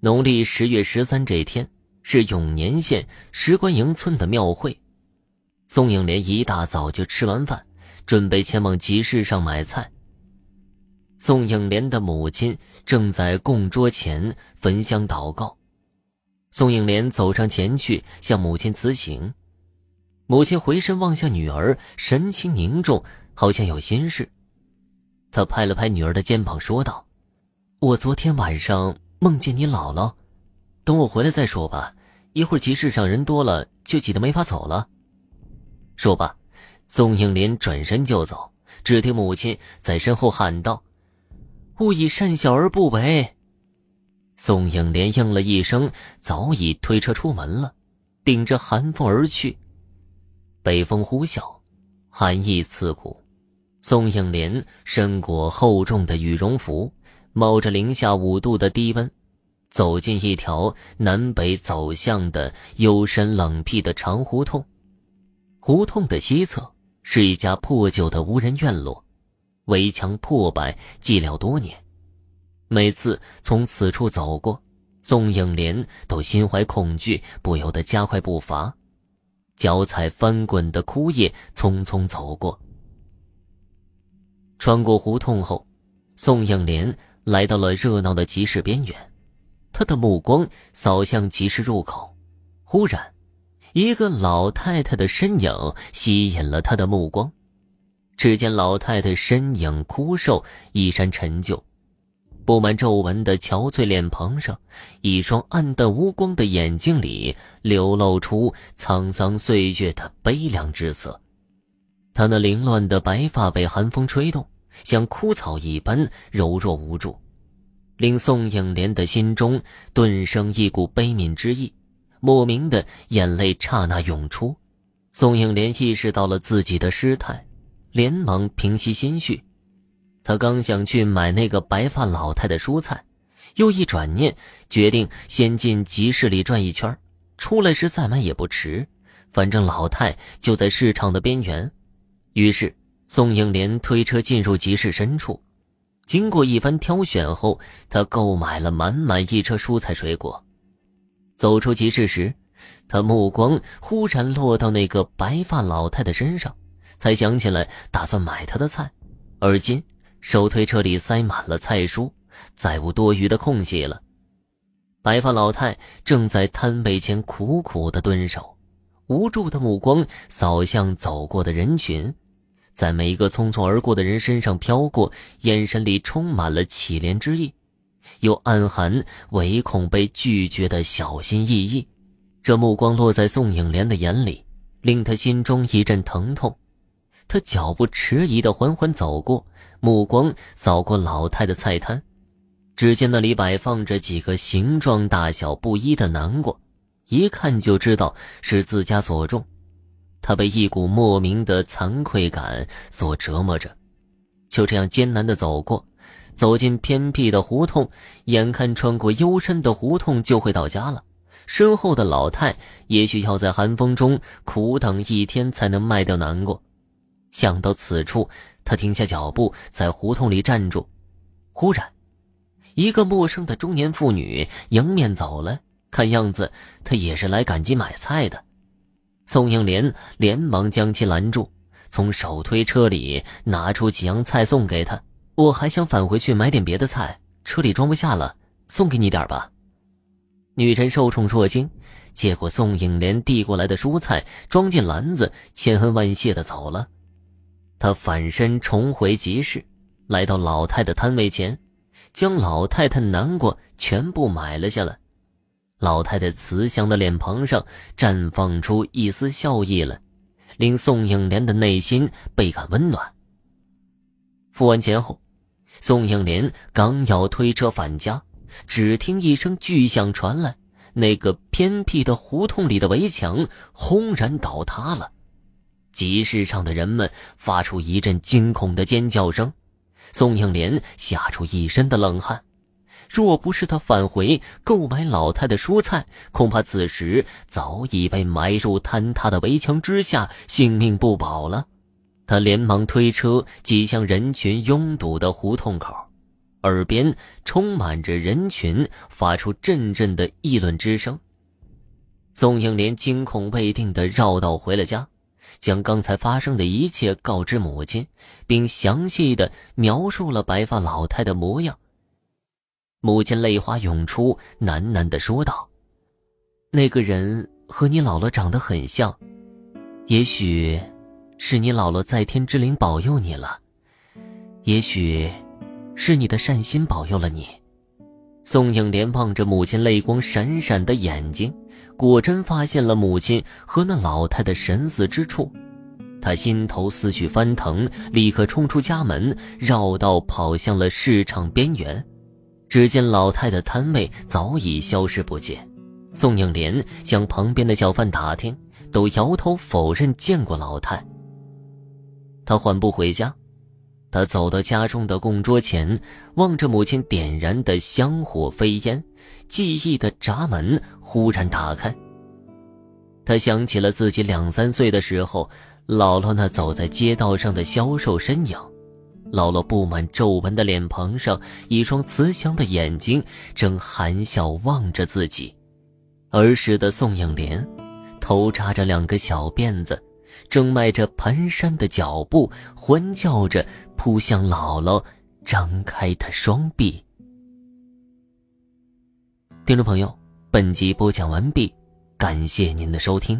农历十月十三这天是永年县石官营村的庙会。宋应莲一大早就吃完饭，准备前往集市上买菜。宋应莲的母亲正在供桌前焚香祷告。宋应莲走上前去向母亲辞行。母亲回身望向女儿，神情凝重，好像有心事。他拍了拍女儿的肩膀，说道：“我昨天晚上梦见你姥姥，等我回来再说吧。一会儿集市上人多了，就挤得没法走了。”说罢，宋应莲转身就走。只听母亲在身后喊道：“勿以善小而不为。”宋应莲应了一声，早已推车出门了，顶着寒风而去。北风呼啸，寒意刺骨。宋应莲身裹厚重的羽绒服，冒着零下五度的低温，走进一条南北走向的幽深冷僻的长胡同。胡同的西侧是一家破旧的无人院落，围墙破败，寂寥多年。每次从此处走过，宋应莲都心怀恐惧，不由得加快步伐，脚踩翻滚的枯叶，匆匆走过。穿过胡同后，宋应莲来到了热闹的集市边缘，他的目光扫向集市入口，忽然，一个老太太的身影吸引了他的目光。只见老太太身影枯瘦，衣衫陈旧，布满皱纹的憔悴脸庞上，一双暗淡无光的眼睛里流露出沧桑岁月的悲凉之色。她那凌乱的白发被寒风吹动，像枯草一般柔弱无助，令宋应莲的心中顿生一股悲悯之意，莫名的眼泪刹那涌出。宋应莲意识到了自己的失态，连忙平息心绪。他刚想去买那个白发老太的蔬菜，又一转念，决定先进集市里转一圈，出来时再买也不迟。反正老太就在市场的边缘。于是，宋应莲推车进入集市深处，经过一番挑选后，他购买了满满一车蔬菜水果。走出集市时，他目光忽然落到那个白发老太太身上，才想起来打算买她的菜。而今，手推车里塞满了菜蔬，再无多余的空隙了。白发老太正在摊位前苦苦的蹲守，无助的目光扫向走过的人群。在每一个匆匆而过的人身上飘过，眼神里充满了乞怜之意，又暗含唯恐被拒绝的小心翼翼。这目光落在宋影莲的眼里，令他心中一阵疼痛。他脚步迟疑的缓缓走过，目光扫过老太的菜摊，只见那里摆放着几个形状大小不一的南瓜，一看就知道是自家所种。他被一股莫名的惭愧感所折磨着，就这样艰难地走过，走进偏僻的胡同，眼看穿过幽深的胡同就会到家了。身后的老太也许要在寒风中苦等一天才能卖掉南瓜。想到此处，他停下脚步，在胡同里站住。忽然，一个陌生的中年妇女迎面走来，看样子她也是来赶集买菜的。宋应莲连忙将其拦住，从手推车里拿出几样菜送给他。我还想返回去买点别的菜，车里装不下了，送给你点吧。女人受宠若惊，接过宋应莲递过来的蔬菜，装进篮子，千恩万谢的走了。他反身重回集市，来到老太太摊位前，将老太太南瓜全部买了下来。老太太慈祥的脸庞上绽放出一丝笑意来，令宋应莲的内心倍感温暖。付完钱后，宋应莲刚要推车返家，只听一声巨响传来，那个偏僻的胡同里的围墙轰然倒塌了，集市上的人们发出一阵惊恐的尖叫声，宋应莲吓出一身的冷汗。若不是他返回购买老太的蔬菜，恐怕此时早已被埋入坍塌的围墙之下，性命不保了。他连忙推车挤向人群拥堵的胡同口，耳边充满着人群，发出阵阵的议论之声。宋应莲惊恐未定的绕道回了家，将刚才发生的一切告知母亲，并详细的描述了白发老太的模样。母亲泪花涌出，喃喃的说道：“那个人和你姥姥长得很像，也许是你姥姥在天之灵保佑你了，也许是你的善心保佑了你。”宋应莲望着母亲泪光闪闪的眼睛。果真发现了母亲和那老太的神似之处，他心头思绪翻腾，立刻冲出家门，绕道跑向了市场边缘。只见老太的摊位早已消失不见。宋应莲向旁边的小贩打听，都摇头否认见过老太。他缓步回家，他走到家中的供桌前，望着母亲点燃的香火飞烟。记忆的闸门忽然打开。他想起了自己两三岁的时候，姥姥那走在街道上的消瘦身影，姥姥布满皱纹的脸庞上，一双慈祥的眼睛正含笑望着自己。儿时的宋应莲，头扎着两个小辫子，正迈着蹒跚的脚步，欢叫着扑向姥姥张开的双臂。听众朋友，本集播讲完毕，感谢您的收听。